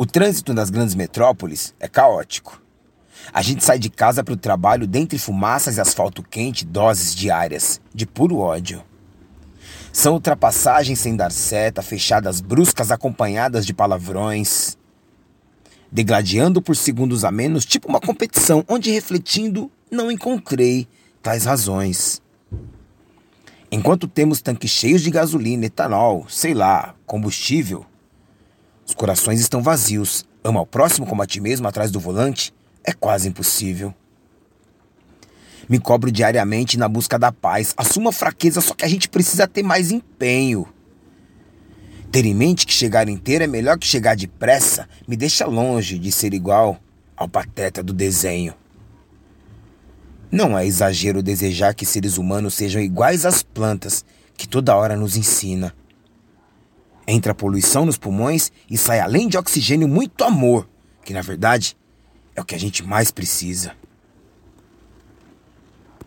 O trânsito nas grandes metrópoles é caótico. A gente sai de casa para o trabalho dentre fumaças e asfalto quente, doses diárias de puro ódio. São ultrapassagens sem dar seta, fechadas bruscas acompanhadas de palavrões, degladiando por segundos a menos, tipo uma competição, onde refletindo não encontrei tais razões. Enquanto temos tanques cheios de gasolina, etanol, sei lá, combustível, os corações estão vazios. Ama ao próximo como a ti mesmo atrás do volante é quase impossível. Me cobro diariamente na busca da paz. Assumo a fraqueza, só que a gente precisa ter mais empenho. Ter em mente que chegar inteiro é melhor que chegar depressa me deixa longe de ser igual ao pateta do desenho. Não é exagero desejar que seres humanos sejam iguais às plantas que toda hora nos ensina. Entra poluição nos pulmões e sai além de oxigênio muito amor, que na verdade é o que a gente mais precisa.